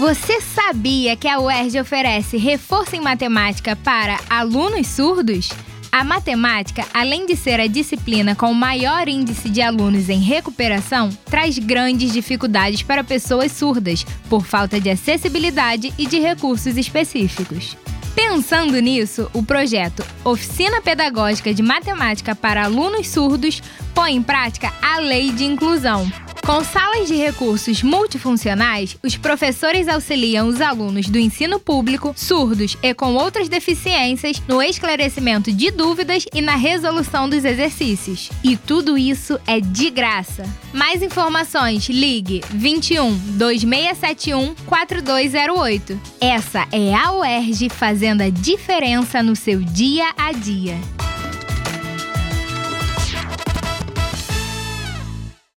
Você sabia que a UERJ oferece reforço em matemática para alunos surdos? A matemática, além de ser a disciplina com o maior índice de alunos em recuperação, traz grandes dificuldades para pessoas surdas, por falta de acessibilidade e de recursos específicos. Pensando nisso, o projeto Oficina Pedagógica de Matemática para Alunos Surdos põe em prática a Lei de Inclusão, com salas de recursos multifuncionais, os professores auxiliam os alunos do ensino público, surdos e com outras deficiências no esclarecimento de dúvidas e na resolução dos exercícios. E tudo isso é de graça. Mais informações, ligue 21 2671 4208. Essa é a UERJ fazendo a diferença no seu dia a dia.